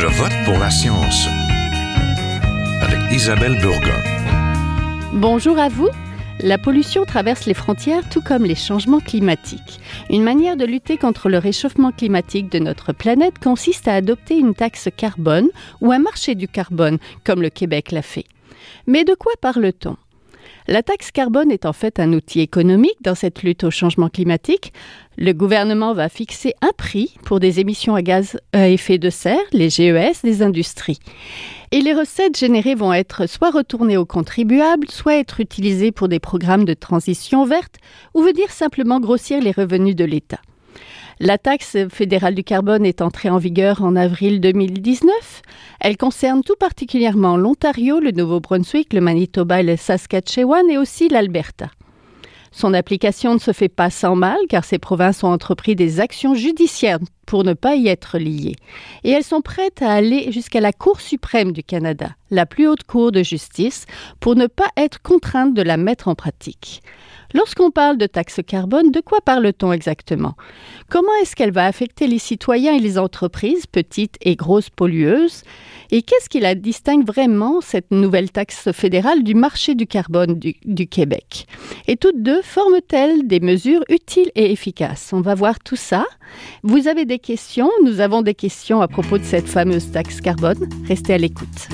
Je vote pour la science avec Isabelle Burgon. Bonjour à vous. La pollution traverse les frontières tout comme les changements climatiques. Une manière de lutter contre le réchauffement climatique de notre planète consiste à adopter une taxe carbone ou un marché du carbone, comme le Québec l'a fait. Mais de quoi parle-t-on? La taxe carbone est en fait un outil économique dans cette lutte au changement climatique. Le gouvernement va fixer un prix pour des émissions à gaz à effet de serre, les GES, des industries. Et les recettes générées vont être soit retournées aux contribuables, soit être utilisées pour des programmes de transition verte, ou veut dire simplement grossir les revenus de l'État. La taxe fédérale du carbone est entrée en vigueur en avril 2019. Elle concerne tout particulièrement l'Ontario, le Nouveau-Brunswick, le Manitoba et le Saskatchewan et aussi l'Alberta. Son application ne se fait pas sans mal car ces provinces ont entrepris des actions judiciaires pour ne pas y être liées. Et elles sont prêtes à aller jusqu'à la Cour suprême du Canada, la plus haute cour de justice, pour ne pas être contraintes de la mettre en pratique. Lorsqu'on parle de taxe carbone, de quoi parle-t-on exactement? Comment est-ce qu'elle va affecter les citoyens et les entreprises, petites et grosses pollueuses? Et qu'est-ce qui la distingue vraiment, cette nouvelle taxe fédérale, du marché du carbone du, Québec? Et toutes deux forment-elles des mesures utiles et efficaces? On va voir tout ça. Questions Nous avons des questions à propos de cette fameuse taxe carbone. Restez à l'écoute.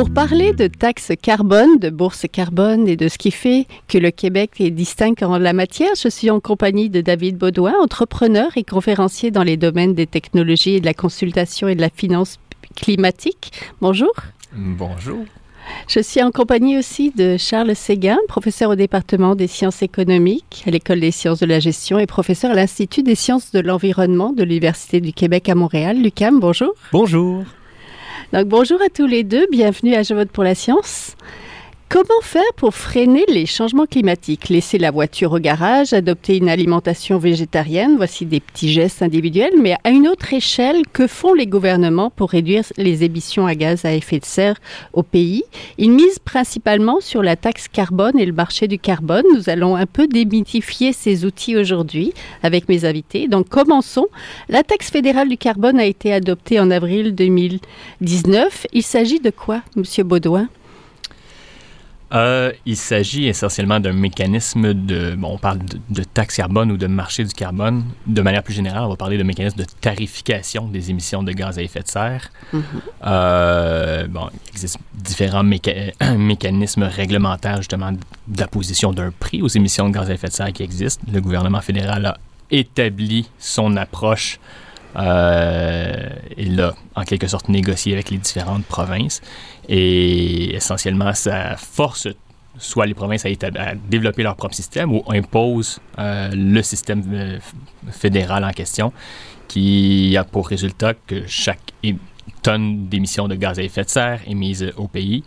Pour parler de taxes carbone, de bourse carbone et de ce qui fait que le Québec est distinct en la matière, je suis en compagnie de David Baudouin, entrepreneur et conférencier dans les domaines des technologies et de la consultation et de la finance climatique. Bonjour. Bonjour. Je suis en compagnie aussi de Charles Séguin, professeur au département des sciences économiques à l'École des sciences de la gestion et professeur à l'Institut des sciences de l'environnement de l'Université du Québec à Montréal. Lucam, bonjour. Bonjour. Donc bonjour à tous les deux, bienvenue à Je vote pour la science. Comment faire pour freiner les changements climatiques? Laisser la voiture au garage, adopter une alimentation végétarienne, voici des petits gestes individuels, mais à une autre échelle, que font les gouvernements pour réduire les émissions à gaz à effet de serre au pays? Ils misent principalement sur la taxe carbone et le marché du carbone. Nous allons un peu démythifier ces outils aujourd'hui avec mes invités. Donc commençons. La taxe fédérale du carbone a été adoptée en avril 2019. Il s'agit de quoi, Monsieur Baudouin? Euh, il s'agit essentiellement d'un mécanisme de, bon, on parle de, de, taxe carbone ou de marché du carbone. De manière plus générale, on va parler de mécanisme de tarification des émissions de gaz à effet de serre. Mm -hmm. euh, bon, il existe différents méca mécanismes réglementaires justement d'apposition d'un prix aux émissions de gaz à effet de serre qui existent. Le gouvernement fédéral a établi son approche euh, il a en quelque sorte négocié avec les différentes provinces et essentiellement ça force soit les provinces à, à développer leur propre système ou impose euh, le système euh, fédéral en question qui a pour résultat que chaque tonne d'émissions de gaz à effet de serre émise au pays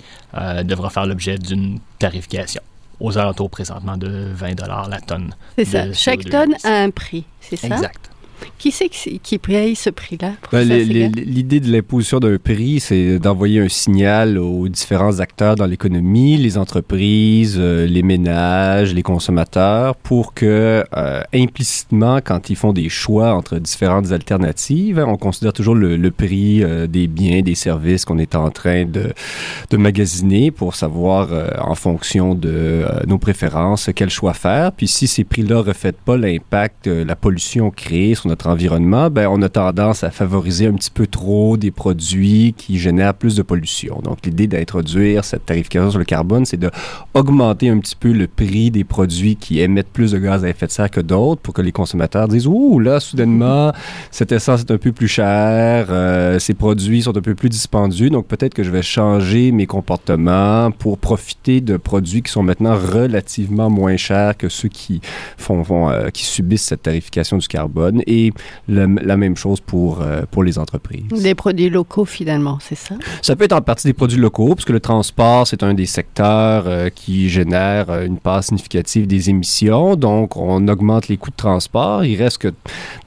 devra faire l'objet d'une tarification aux alentours présentement de 20 la tonne. C'est ça. Chaque tonne a un prix, c'est ça? Exact. Qui c'est qui paye ce prix-là? Ben, L'idée de l'imposition d'un prix, c'est d'envoyer un signal aux différents acteurs dans l'économie, les entreprises, euh, les ménages, les consommateurs, pour que euh, implicitement, quand ils font des choix entre différentes alternatives, on considère toujours le, le prix euh, des biens, des services qu'on est en train de, de magasiner pour savoir en fonction de nos préférences quel choix faire. Puis si ces prix-là ne reflètent pas l'impact, la pollution créée sur notre environnement, ben, on a tendance à favoriser un petit peu trop des produits qui génèrent plus de pollution. Donc, l'idée d'introduire cette tarification sur le carbone, c'est d'augmenter un petit peu le prix des produits qui émettent plus de gaz à effet de serre que d'autres pour que les consommateurs disent, ouh, là, soudainement, cette essence est un peu plus chère, euh, ces produits sont un peu plus dispendieux, donc peut-être que je vais changer mes comportements pour profiter de produits qui sont maintenant relativement moins chers que ceux qui font, euh, qui subissent cette tarification du carbone. Et Et la même chose pour, pour les entreprises. Des produits locaux, finalement, c'est ça? Ça peut être en partie des produits locaux, puisque le transport, c'est un des secteurs qui génère une part significative des émissions. Donc, on augmente les coûts de transport. Il reste que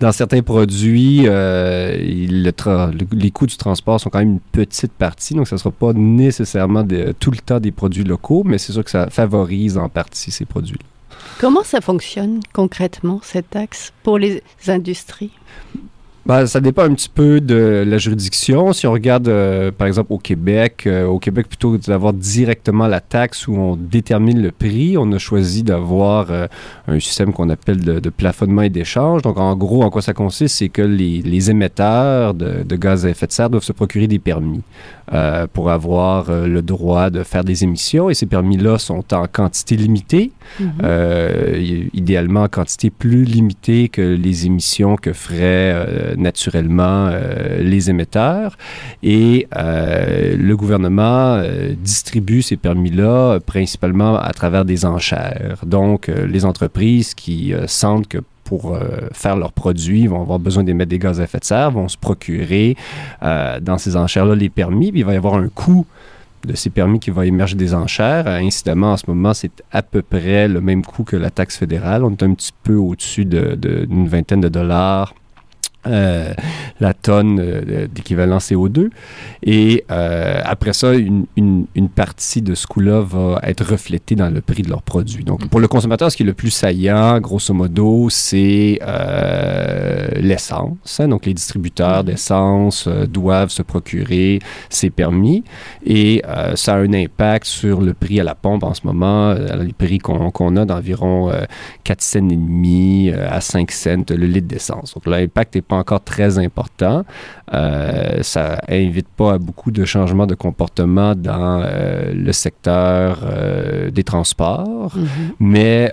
dans certains produits, euh, les coûts du transport sont quand même une petite partie, donc ça ne sera pas nécessairement tout le temps des produits locaux, mais c'est sûr que ça favorise en partie ces produits-là. Comment ça fonctionne concrètement, cette taxe, pour les industries? Ben, ça dépend un petit peu de la juridiction. Si on regarde, euh, par exemple, au Québec, euh, au Québec, plutôt que d'avoir directement la taxe où on détermine le prix, on a choisi d'avoir euh, un système qu'on appelle de, plafonnement et d'échange. Donc, en gros, en quoi ça consiste, c'est que les, émetteurs de, de, gaz à effet de serre doivent se procurer des permis. Pour avoir le droit de faire des émissions. Et ces permis-là sont en quantité limitée, mhm. euh, idéalement en quantité plus limitée que les émissions que feraient naturellement les émetteurs. Et le gouvernement distribue ces permis-là principalement à travers des enchères. Donc, les entreprises qui sentent que pour euh, faire leurs produits, vont avoir besoin d'émettre des gaz à effet de serre, vont se procurer euh, dans ces enchères-là les permis, il va y avoir un coût de ces permis qui va émerger des enchères. Euh, incidemment, en ce moment, c'est à peu près le même coût que la taxe fédérale. On est un petit peu au-dessus d'une de, vingtaine de dollars euh, la tonne euh, d'équivalent CO2. Et euh, après ça, une, une, partie de ce coût-là va être reflétée dans le prix de leurs produits. Donc, pour le consommateur, ce qui est le plus saillant, grosso modo, c'est l'essence. Hein. Donc, les distributeurs mm-hmm. d'essence doivent se procurer ces permis. Et ça a un impact sur le prix à la pompe en ce moment, les prix qu'on a d'environ 4 cents et demi à 5 cents le litre d'essence. Donc, l'impact n'est pas encore très important. Euh, ça invite pas à beaucoup de changements de comportement dans euh, le secteur euh, des transports, mm-hmm. mais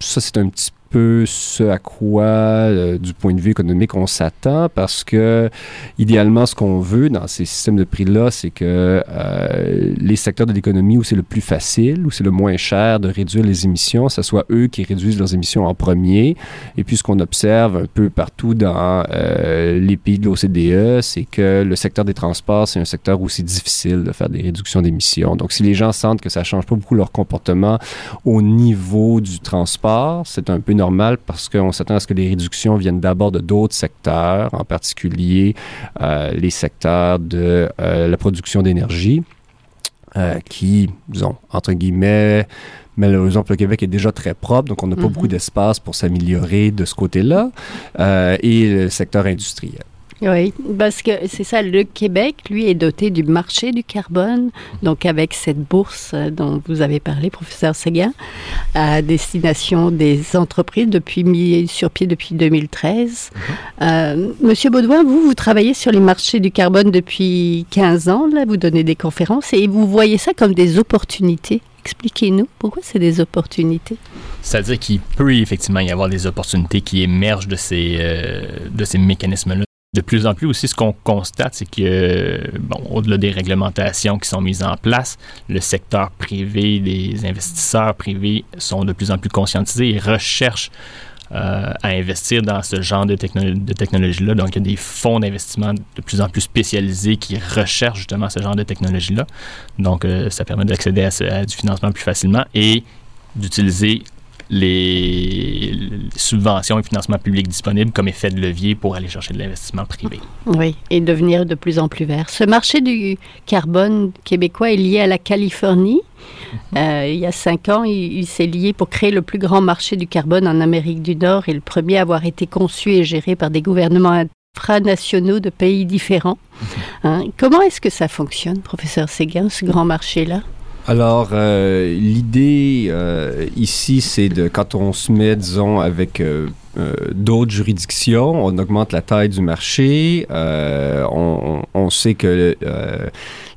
ça, c'est un petit peu ce à quoi, euh, du point de vue économique, on s'attend parce que, idéalement, ce qu'on veut dans ces systèmes de prix-là, c'est que euh, les secteurs de l'économie où c'est le plus facile, où c'est le moins cher de réduire les émissions, ce soit eux qui réduisent leurs émissions en premier. Et puis, ce qu'on observe un peu partout dans euh, les pays de l'OCDE, c'est que le secteur des transports, c'est un secteur où c'est difficile de faire des réductions d'émissions. Donc, si les gens sentent que ça ne change pas beaucoup leur comportement au niveau du transport, c'est un peu normal parce qu'on s'attend à ce que les réductions viennent d'abord de d'autres secteurs, en particulier euh, les secteurs de euh, la production d'énergie, euh, qui, disons, entre guillemets, malheureusement, le Québec est déjà très propre, donc on n'a pas mm-hmm. beaucoup d'espace pour s'améliorer de ce côté-là, et le secteur industriel. Oui, parce que c'est ça, le Québec, lui, est doté du marché du carbone, donc avec cette bourse dont vous avez parlé, professeur Seguin, à destination des entreprises depuis mis sur pied depuis 2013. Mhm. Euh, Monsieur Baudouin, vous, vous travaillez sur les marchés du carbone depuis 15 ans, là, vous donnez des conférences et vous voyez ça comme des opportunités. Expliquez-nous pourquoi c'est des opportunités? C'est-à-dire qu'il peut effectivement y avoir des opportunités qui émergent de ces, euh, de ces mécanismes-là de plus en plus aussi, ce qu'on constate, c'est que, bon, au-delà des réglementations qui sont mises en place, le secteur privé, les investisseurs privés sont de plus en plus conscientisés et recherchent euh, à investir dans ce genre de, de technologie-là. Donc, il y a des fonds d'investissement de plus en plus spécialisés qui recherchent justement ce genre de technologie-là. Donc, euh, ça permet d'accéder à, à, du financement plus facilement et d'utiliser les subventions et financements publics disponibles comme effet de levier pour aller chercher de l'investissement privé. Oui, et devenir de plus en plus vert. Ce marché du carbone québécois est lié à la Californie. Mhm. Euh, il y a cinq ans, il, s'est lié pour créer le plus grand marché du carbone en Amérique du Nord et le premier à avoir été conçu et géré par des gouvernements infranationaux de pays différents. Mhm. Hein, comment est-ce que ça fonctionne, professeur Séguin, ce grand marché-là? Alors, euh, l'idée euh, ici, c'est de quand on se met, disons, avec euh, d'autres juridictions, on augmente la taille du marché. On, sait que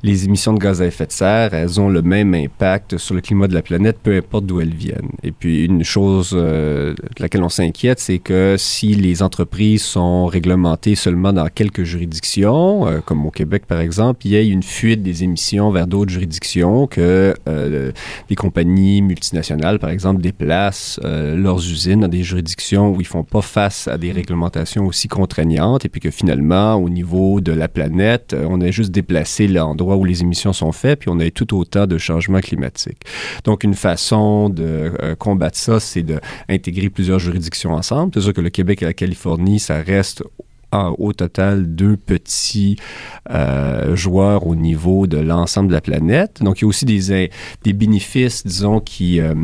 les émissions de gaz à effet de serre, elles ont le même impact sur le climat de la planète, peu importe d'où elles viennent. Et puis, une chose euh, de laquelle on s'inquiète, c'est que si les entreprises sont réglementées seulement dans quelques juridictions, euh, comme au Québec par exemple, il y a une fuite des émissions vers d'autres juridictions, que euh, les compagnies multinationales, par exemple, déplacent leurs usines dans des juridictions où ils font pas face à des réglementations aussi contraignantes, et puis que finalement, au niveau de la planète, on a juste déplacé l'endroit où les émissions sont faites, puis on a tout autant de changements climatiques. Donc, une façon de combattre ça, c'est d'intégrer plusieurs juridictions ensemble. C'est sûr que le Québec et la Californie, ça reste au total deux petits euh, joueurs au niveau de l'ensemble de la planète. Donc, il y a aussi des, des bénéfices, disons, qui... Euh,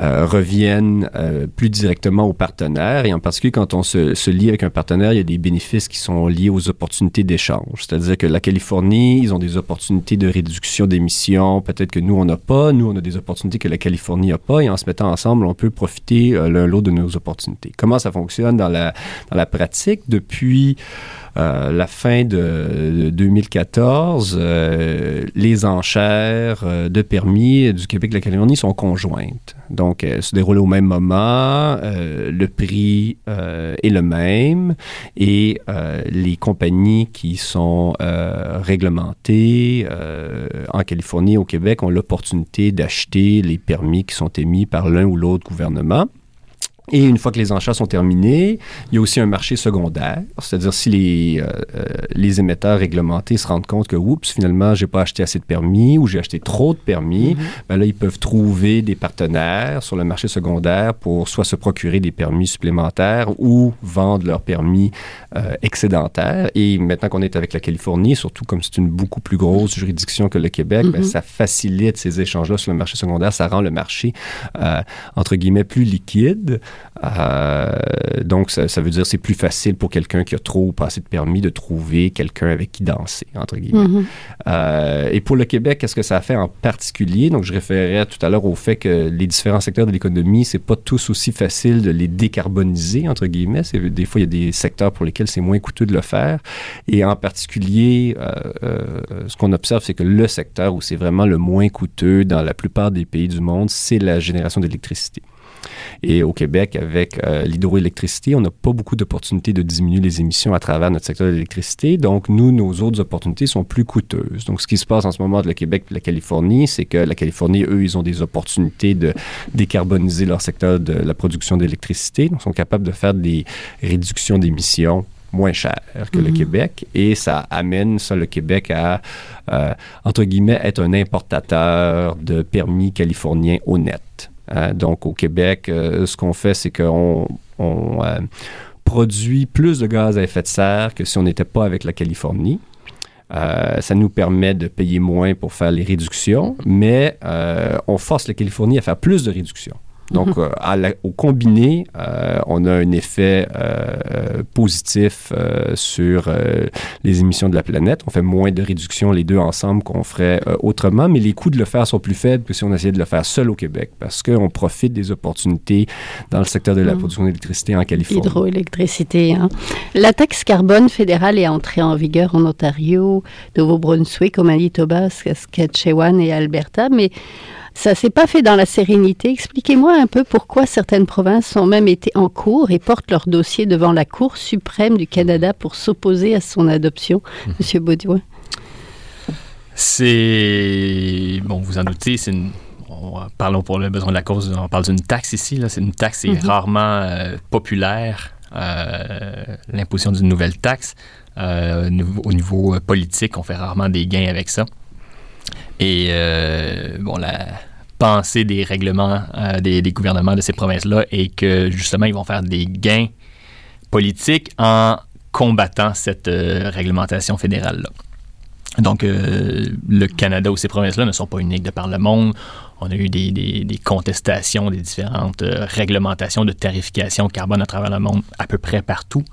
euh, reviennent euh, plus directement aux partenaires. Et en particulier, quand on se, se, lie avec un partenaire, il y a des bénéfices qui sont liés aux opportunités d'échange. C'est-à-dire que la Californie, ils ont des opportunités de réduction d'émissions, peut-être que nous, on n'a pas. Nous, on a des opportunités que la Californie n'a pas. Et en se mettant ensemble, on peut profiter euh, l'un l'autre de nos opportunités. Comment ça fonctionne dans la, dans la pratique? Depuis euh, la fin de, 2014, euh, les enchères euh, de permis du Québec et de la Californie sont conjointes. Donc, elles se déroulent au même moment, le prix est le même et les compagnies qui sont réglementées en Californie et au Québec ont l'opportunité d'acheter les permis qui sont émis par l'un ou l'autre gouvernement. Et une fois que les enchères sont terminées, il y a aussi un marché secondaire, c'est-à-dire si les, euh, euh, les émetteurs réglementés se rendent compte que, oups, finalement, j'ai pas acheté assez de permis ou j'ai acheté trop de permis, mm-hmm. ben là, ils peuvent trouver des partenaires sur le marché secondaire pour soit se procurer des permis supplémentaires ou vendre leurs permis euh, excédentaires. Et maintenant qu'on est avec la Californie, surtout comme c'est une beaucoup plus grosse juridiction que le Québec, ben, mm-hmm. ça facilite ces échanges-là sur le marché secondaire, ça rend le marché, entre guillemets, plus liquide. Euh, donc, ça, veut dire que c'est plus facile pour quelqu'un qui a trop ou pas assez de permis de trouver quelqu'un avec qui danser, entre guillemets. Mm-hmm. Euh, et pour le Québec, qu'est-ce que ça a fait en particulier? Donc, je référais tout à l'heure au fait que les différents secteurs de l'économie, c'est pas tous aussi facile de les décarboniser, entre guillemets. Des fois, il y a des secteurs pour lesquels c'est moins coûteux de le faire. Et en particulier, euh, ce qu'on observe, c'est que le secteur où c'est vraiment le moins coûteux dans la plupart des pays du monde, c'est la génération d'électricité. Et au Québec, avec euh, l'hydroélectricité, on n'a pas beaucoup d'opportunités de diminuer les émissions à travers notre secteur de l'électricité. Donc, nous, nos autres opportunités sont plus coûteuses. Donc, ce qui se passe en ce moment avec le Québec et la Californie, c'est que la Californie, eux, ils ont des opportunités de décarboniser leur secteur de la production d'électricité. Donc, ils sont capables de faire des réductions d'émissions moins chères que le mhm. Québec et ça amène ça le Québec à euh, entre guillemets être un importateur de permis californiens honnêtes. Euh, donc, au Québec, euh, ce qu'on fait, c'est qu'on euh, produit plus de gaz à effet de serre que si on n'était pas avec la Californie. ça nous permet de payer moins pour faire les réductions, mais on force la Californie à faire plus de réductions. Donc, mhm. euh, au combiné, euh, on a un effet euh, positif sur les émissions de la planète. On fait moins de réductions les deux ensemble qu'on ferait autrement, mais les coûts de le faire sont plus faibles que si on essayait de le faire seul au Québec parce qu'on profite des opportunités dans le secteur de la mhm. production d'électricité en Californie. Hydroélectricité. Hein. La taxe carbone fédérale est entrée en vigueur en Ontario, Nouveau-Brunswick, au Manitoba, Saskatchewan et Alberta, mais ça s'est pas fait dans la sérénité. Expliquez-moi un peu pourquoi certaines provinces ont même été en cours et portent leur dossier devant la Cour suprême du Canada pour s'opposer à son adoption, mhm. Monsieur Baudouin. C'est bon, vous en doutez, c'est une parlons pour le besoin de la cause, on parle d'une taxe ici. C'est une taxe qui est mhm. rarement euh, populaire, euh, l'imposition d'une nouvelle taxe. Euh, au niveau politique, on fait rarement des gains avec ça. Et euh, bon, la pensée des règlements euh, des, gouvernements de ces provinces-là est que justement, ils vont faire des gains politiques en combattant cette euh, réglementation fédérale-là. Donc, le Canada ou ces provinces-là ne sont pas uniques de par le monde. On a eu des, des contestations des différentes réglementations de tarification carbone à travers le monde à peu près partout.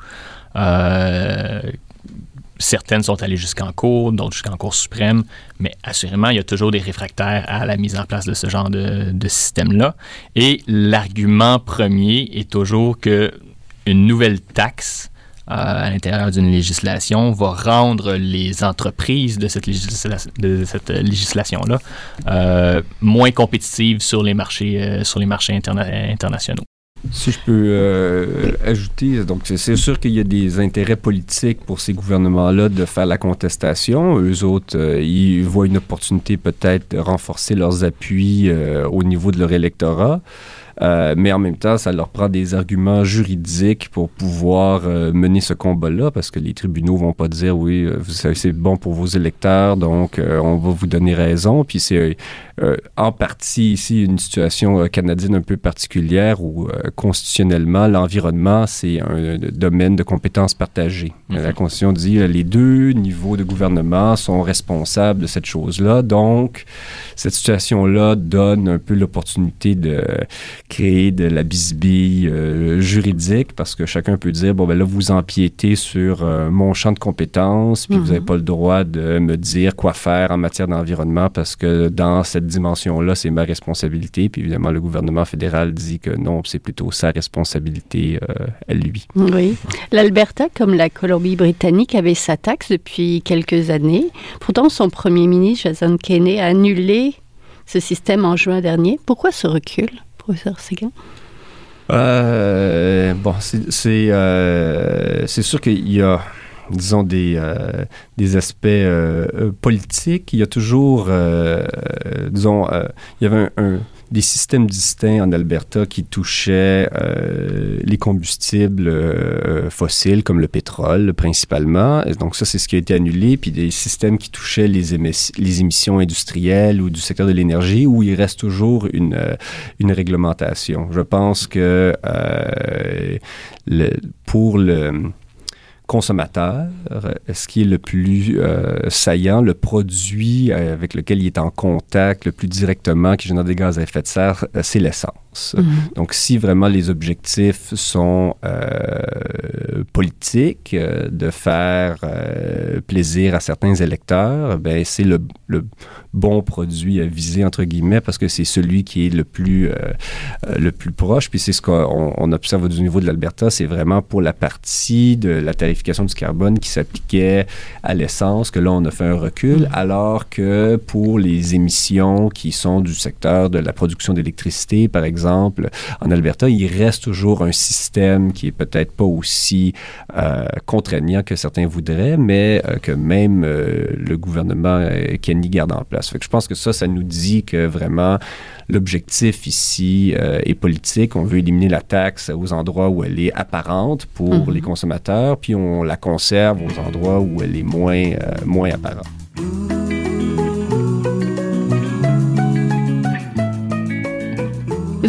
Certaines sont allées jusqu'en cour, d'autres jusqu'en cour suprême, mais assurément, il y a toujours des réfractaires à la mise en place de ce genre de, système-là. Et l'argument premier est toujours que une nouvelle taxe à l'intérieur d'une législation va rendre les entreprises de cette, législation-là moins compétitives sur les marchés, sur les marchés internationaux. Si je peux euh, ajouter, donc c'est sûr qu'il y a des intérêts politiques pour ces gouvernements-là de faire la contestation. Eux autres, euh, ils voient une opportunité peut-être de renforcer leurs appuis euh, au niveau de leur électorat. Euh, mais en même temps, ça leur prend des arguments juridiques pour pouvoir euh, mener ce combat-là, parce que les tribunaux vont pas dire oui, euh, c'est bon pour vos électeurs, donc on va vous donner raison. Puis c'est en partie ici une situation canadienne un peu particulière où constitutionnellement, l'environnement, c'est un domaine de compétences partagées. La mhm. Constitution dit les deux niveaux de gouvernement sont responsables de cette chose-là. Donc, cette situation-là donne un peu l'opportunité de créer de la bisbille euh, juridique parce que chacun peut dire bon ben là vous empiétez sur euh, mon champ de compétences puis vous n'avez mhm. pas le droit de me dire quoi faire en matière d'environnement parce que dans cette dimension là c'est ma responsabilité puis évidemment le gouvernement fédéral dit que non c'est plutôt sa responsabilité euh, à lui. Oui, l'Alberta comme la Colombie-Britannique avait sa taxe depuis quelques années. Pourtant son premier ministre Jason Kenney a annulé ce système en juin dernier. Pourquoi ce recul professeur Séguin? Euh, bon, c'est euh, sûr qu'il y a, disons, des, euh, des aspects euh, politiques. Il y a toujours, disons, il y avait un des systèmes distincts en Alberta qui touchaient euh, les combustibles euh, fossiles comme le pétrole principalement. donc ça, c'est ce qui a été annulé. Puis des systèmes qui touchaient les, les émissions industrielles ou du secteur de l'énergie où il reste toujours une, euh, une réglementation. Je pense que le, pour le consommateur, ce qui est le plus euh, saillant, le produit euh, avec lequel il est en contact le plus directement, qui génère des gaz à effet de serre, euh, c'est l'essence. Donc, si vraiment les objectifs sont politiques, de faire plaisir à certains électeurs, ben c'est le, le, bon produit à viser entre guillemets parce que c'est celui qui est le plus le plus proche. Puis c'est ce qu'on on observe du niveau de l'Alberta, c'est vraiment pour la partie de la tarification du carbone qui s'appliquait à l'essence, que là, on a fait un recul, mm. alors que pour les émissions qui sont du secteur de la production d'électricité, par exemple, en Alberta, il reste toujours un système qui est peut-être pas aussi euh, contraignant que certains voudraient, mais euh, que même euh, le gouvernement Kenny garde en place. Fait que je pense que ça, ça nous dit que vraiment L'objectif ici est politique. On veut éliminer la taxe aux endroits où elle est apparente pour mhm. les consommateurs, puis on la conserve aux endroits où elle est moins, moins apparente.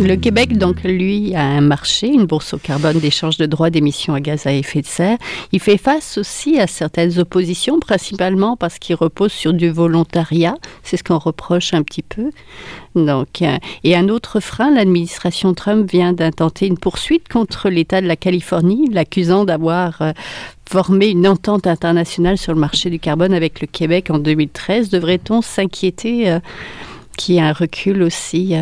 Le Québec, donc, lui, a un marché, une bourse au carbone d'échange de droits d'émission à gaz à effet de serre. Il fait face aussi à certaines oppositions, principalement parce qu'il repose sur du volontariat. C'est ce qu'on reproche un petit peu. Donc, euh, et un autre frein, l'administration Trump vient d'intenter une poursuite contre l'État de la Californie, l'accusant d'avoir euh, formé une entente internationale sur le marché du carbone avec le Québec en 2013. Devrait-on s'inquiéter euh, qu'il y ait un recul aussi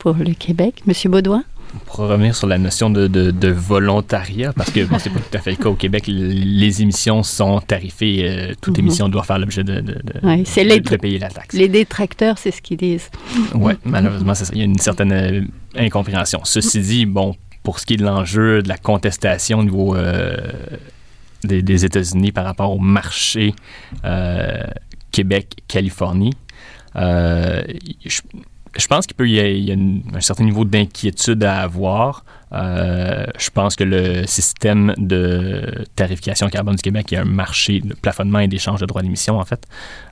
pour le Québec. Monsieur Baudouin? Pour revenir sur la notion de, de, volontariat, parce que bon, c'est pas tout à fait le cas au Québec, les émissions sont tarifées. Euh, toute mhm. émission doit faire l'objet de, de, de, payer la taxe. Les détracteurs, c'est ce qu'ils disent. Oui, malheureusement, c'est ça. Il y a une certaine euh, incompréhension. Ceci dit, bon, pour ce qui est de l'enjeu de la contestation au niveau euh, des, États-Unis par rapport au marché Québec-Californie, je, je pense qu'il peut y a, un certain niveau d'inquiétude à avoir. Euh, je pense que le système de tarification carbone du Québec, qui est un marché de plafonnement et d'échange de droits d'émission, en fait,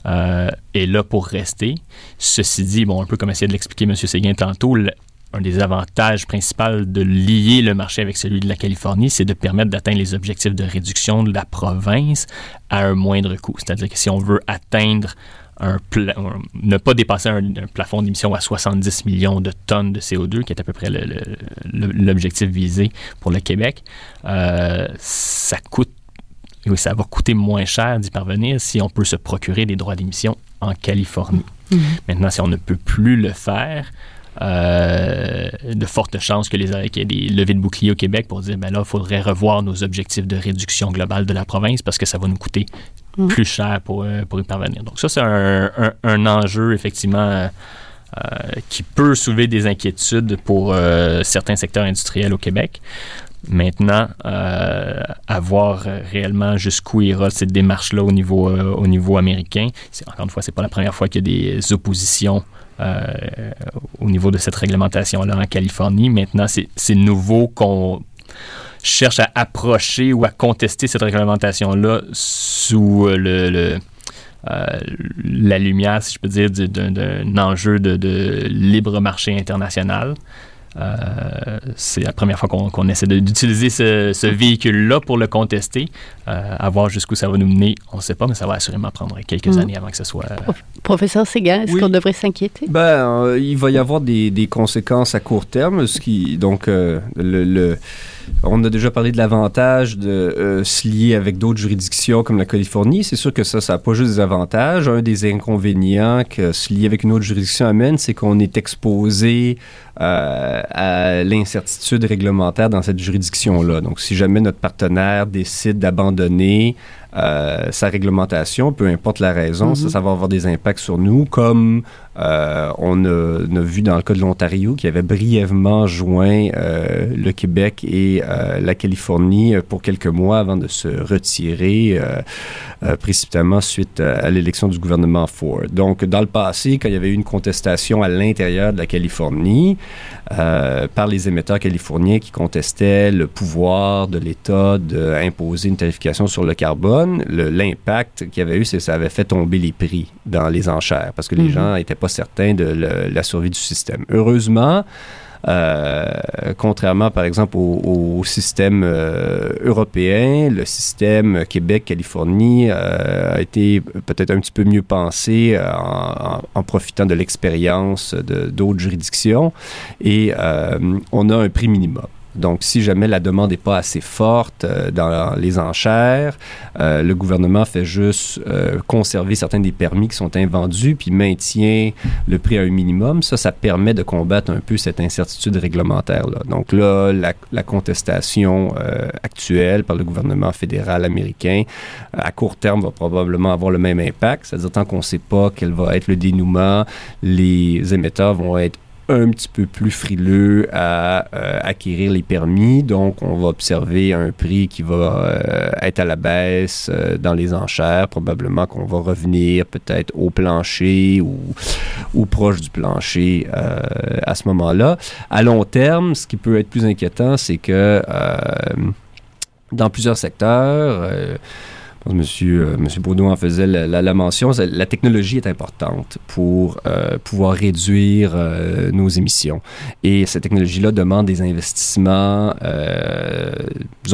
euh, est là pour rester. Ceci dit, bon, un peu comme essayait de l'expliquer M. Séguin tantôt, un des avantages principaux de lier le marché avec celui de la Californie, c'est de permettre d'atteindre les objectifs de réduction de la province à un moindre coût. C'est-à-dire que si on veut atteindre ne pas dépasser un, plafond d'émission à 70 millions de tonnes de CO2, qui est à peu près l'objectif visé pour le Québec, euh, ça coûte oui, ça va coûter moins cher d'y parvenir si on peut se procurer des droits d'émission en Californie. Mm-hmm. Maintenant, si on ne peut plus le faire, euh, de fortes chances que les, qu'il y ait des levées de boucliers au Québec pour dire, ben là, il faudrait revoir nos objectifs de réduction globale de la province parce que ça va nous coûter mm. plus cher pour, euh, pour y parvenir. Donc ça, c'est un, un, enjeu, effectivement, euh, qui peut soulever des inquiétudes pour certains secteurs industriels au Québec. Maintenant, à voir réellement jusqu'où ira cette démarche-là au niveau, au niveau américain. Encore une fois, c'est pas la première fois qu'il y a des oppositions euh, au niveau de cette réglementation-là en Californie. Maintenant, c'est nouveau qu'on cherche à approcher ou à contester cette réglementation-là sous le, euh, la lumière, si je peux dire, d'un enjeu de, libre marché international. Euh, c'est la première fois qu'on essaie d'utiliser ce, véhicule-là pour le contester. Euh, à voir jusqu'où ça va nous mener, on ne sait pas, mais ça va assurément prendre quelques mm. années avant que ce soit. Professeur Séguin, est-ce qu'on devrait s'inquiéter? Ben, euh, il va y avoir des, des, conséquences à court terme. Ce qui, donc, le, le on a déjà parlé de l'avantage de euh, se lier avec d'autres juridictions comme la Californie. C'est sûr que ça, ça n'a pas juste des avantages. Un des inconvénients que se lier avec une autre juridiction amène, c'est qu'on est exposé euh, à l'incertitude réglementaire dans cette juridiction-là. Donc, si jamais notre partenaire décide d'abandonner euh, sa réglementation, peu importe la raison, ça, mhm. ça va avoir des impacts sur nous, comme euh, on, a, vu dans le cas de l'Ontario qui avait brièvement joint euh, le Québec et la Californie pour quelques mois avant de se retirer précipitamment suite à, l'élection du gouvernement Ford. Donc, dans le passé, quand il y avait eu une contestation à l'intérieur de la Californie par les émetteurs californiens qui contestaient le pouvoir de l'État d'imposer une tarification sur le carbone, l'impact qu'il y avait eu, c'est que ça avait fait tomber les prix dans les enchères parce que les mhm. gens n'étaient pas certains de la survie du système. Heureusement, euh, contrairement, par exemple, au, système euh, européen, le système Québec-Californie euh, a été peut-être un petit peu mieux pensé en, profitant de l'expérience d'autres juridictions et on a un prix minimum. Donc, si jamais la demande n'est pas assez forte euh, dans les enchères, euh, le gouvernement fait juste euh, conserver certains des permis qui sont invendus, puis maintient le prix à un minimum. Ça, ça permet de combattre un peu cette incertitude réglementaire-là. Donc là, la, contestation actuelle par le gouvernement fédéral américain, à court terme, va probablement avoir le même impact. C'est-à-dire, tant qu'on ne sait pas quel va être le dénouement, les émetteurs vont être un petit peu plus frileux à euh, acquérir les permis. Donc, on va observer un prix qui va euh, être à la baisse euh, dans les enchères. Probablement qu'on va revenir peut-être au plancher ou, ou proche du plancher à ce moment-là. À long terme, ce qui peut être plus inquiétant, c'est que dans plusieurs secteurs, Monsieur, euh, Monsieur Baudou en faisait la, mention. La technologie est importante pour euh, pouvoir réduire euh, nos émissions. Et cette technologie-là demande des investissements,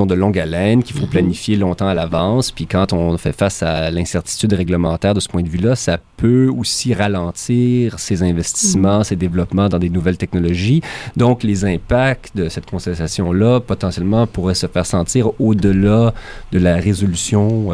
de longue haleine qu'il faut mhm. planifier longtemps à l'avance. Puis quand on fait face à l'incertitude réglementaire de ce point de vue-là, ça peut aussi ralentir ces investissements, mhm. ces développements dans des nouvelles technologies. Donc, les impacts de cette contestation-là, potentiellement, pourraient se faire sentir au-delà de la résolution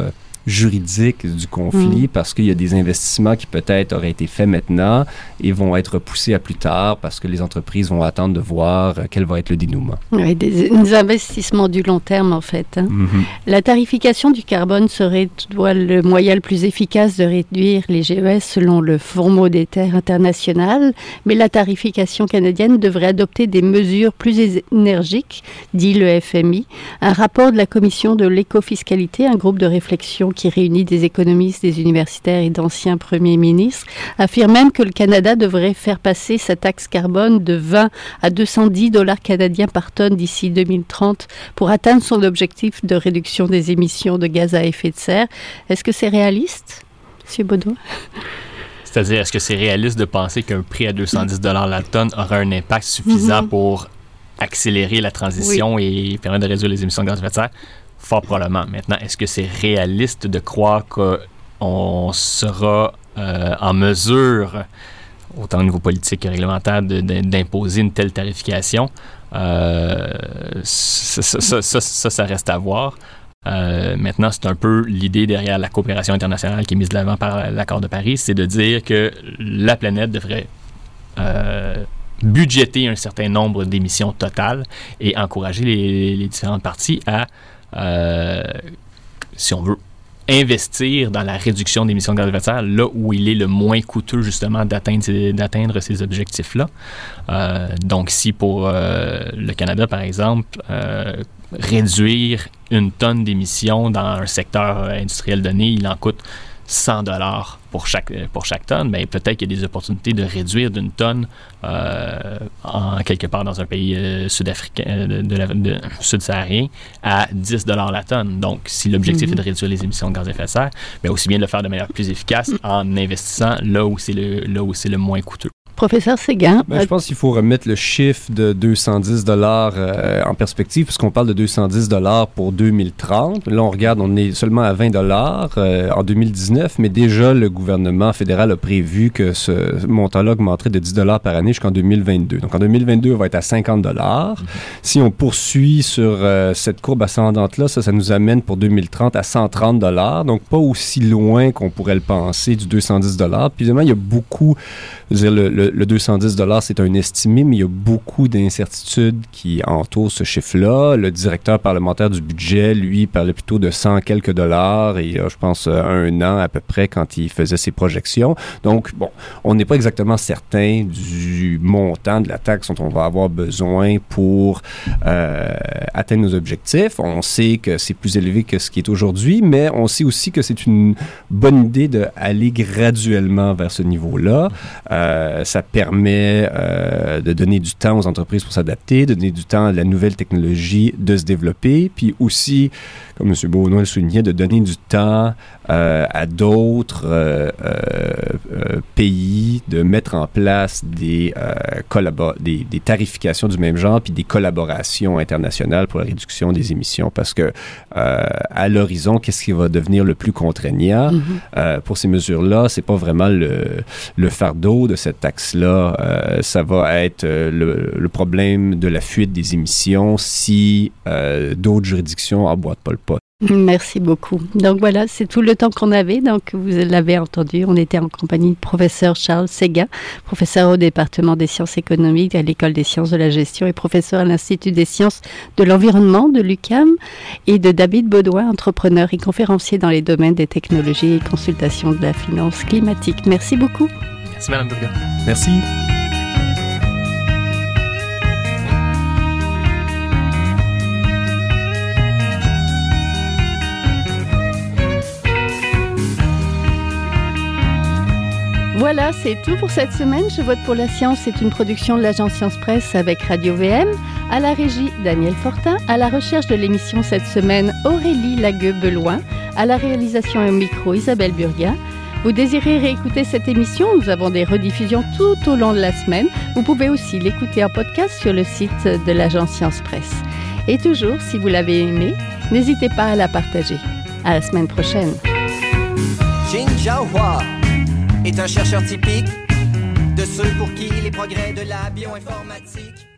juridique du conflit mm. parce qu'il y a des investissements qui peut-être auraient été faits maintenant et vont être poussés à plus tard parce que les entreprises vont attendre de voir euh, quel va être le dénouement. Oui, des, investissements du long terme en fait. Hein. Mm-hmm. La tarification du carbone serait le moyen le plus efficace de réduire les GES selon le Fonds monétaire international, mais la tarification canadienne devrait adopter des mesures plus énergiques, dit le FMI. Un rapport de la commission de l'écofiscalité, un groupe de réflexion qui réunit des économistes, des universitaires et d'anciens premiers ministres, affirme même que le Canada devrait faire passer sa taxe carbone de 20 à 210 dollars canadiens par tonne d'ici 2030 pour atteindre son objectif de réduction des émissions de gaz à effet de serre. Est-ce que c'est réaliste, M. Baudouin? C'est-à-dire, est-ce que c'est réaliste de penser qu'un prix à 210 dollars la tonne aura un impact suffisant mhm. pour accélérer la transition et permettre de réduire les émissions de gaz à effet de serre? Fort probablement. Maintenant, est-ce que c'est réaliste de croire qu'on sera euh, en mesure, autant au niveau politique que réglementaire, d'imposer une telle tarification? Euh, ça, ça, reste à voir. Euh, maintenant, c'est un peu l'idée derrière la coopération internationale qui est mise de l'avant par l'accord de Paris, c'est de dire que la planète devrait euh, budgéter un certain nombre d'émissions totales et encourager les, les différentes parties à, si on veut, investir dans la réduction d'émissions de gaz à effet de serre là où il est le moins coûteux justement d'atteindre ces, objectifs-là. Euh, donc si pour euh, le Canada, par exemple, euh, réduire une tonne d'émissions dans un secteur industriel donné, il en coûte 100 dollars pour chaque, pour chaque tonne, mais peut-être qu'il y a des opportunités de réduire d'une tonne euh, en quelque part dans un pays euh, sud-africain, euh, de, la, de sud-saharien, à 10 dollars la tonne. Donc, si l'objectif Mhm. est de réduire les émissions de gaz à effet de serre, mais aussi bien de le faire de manière plus efficace en investissant là où c'est le, là où c'est le moins coûteux. Professeur Séguin, Ben, je pense qu'il faut remettre le chiffre de 210 dollars euh, en perspective, puisqu'on parle de 210 dollars pour 2030. Là, on regarde, on est seulement à 20 dollars euh, en 2019, mais déjà le gouvernement fédéral a prévu que ce montant-là augmenterait de 10 dollars par année jusqu'en 2022. Donc en 2022, on va être à 50 dollars. Si on poursuit sur euh, cette courbe ascendante-là, ça, nous amène pour 2030 à 130 dollars. Donc pas aussi loin qu'on pourrait le penser du 210 dollars. Puis évidemment, il y a beaucoup dire, le- le 210 c'est un estimé, mais il y a beaucoup d'incertitudes qui entourent ce chiffre-là. Le directeur parlementaire du budget, lui, parlait plutôt de 100 quelques dollars et euh, je pense euh, un an à peu près quand il faisait ses projections. Donc, bon, on n'est pas exactement certain du montant de la taxe dont on va avoir besoin pour euh, atteindre nos objectifs. On sait que c'est plus élevé que ce qui est aujourd'hui, mais on sait aussi que c'est une bonne idée d'aller graduellement vers ce niveau-là. Euh, ça permet euh, de donner du temps aux entreprises pour s'adapter, de donner du temps à la nouvelle technologie de se développer, puis aussi, comme M. Beaunois le soulignait, de donner du temps euh, à d'autres euh, pays de mettre en place des, collabo- des, des tarifications du même genre, puis des collaborations internationales pour la réduction des émissions, parce que à l'horizon, qu'est-ce qui va devenir le plus contraignant? Mhm. euh, pour ces mesures-là? C'est pas vraiment le, le fardeau de cette taxe-là. Euh, ça va être euh, le, le problème de la fuite des émissions si euh, d'autres juridictions emboîtent pas le pas. Merci beaucoup. Donc voilà, c'est tout le temps qu'on avait. Donc vous l'avez entendu, on était en compagnie de professeur Charles Séguin, professeur au département des sciences économiques à l'École des sciences de la gestion et professeur à l'Institut des sciences de l'environnement de l'UCAM et de David Baudouin, entrepreneur et conférencier dans les domaines des technologies et consultation de la finance climatique. Merci beaucoup. Merci, Mme Burga. Merci. Voilà, c'est tout pour cette semaine. Je vote pour la science. C'est une production de l'agence Science Presse avec Radio VM. À la régie, Daniel Fortin. À la recherche de l'émission cette semaine, Aurélie Lagueux-Beloin. À la réalisation et au micro, Isabelle Burga. Vous désirez réécouter cette émission Nous avons des rediffusions tout au long de la semaine. Vous pouvez aussi l'écouter en podcast sur le site de l'agence Science Presse. Et toujours, si vous l'avez aimé, n'hésitez pas à la partager. À la semaine prochaine. Jin Jiahua est un chercheur typique de ceux pour qui les progrès de la bioinformatique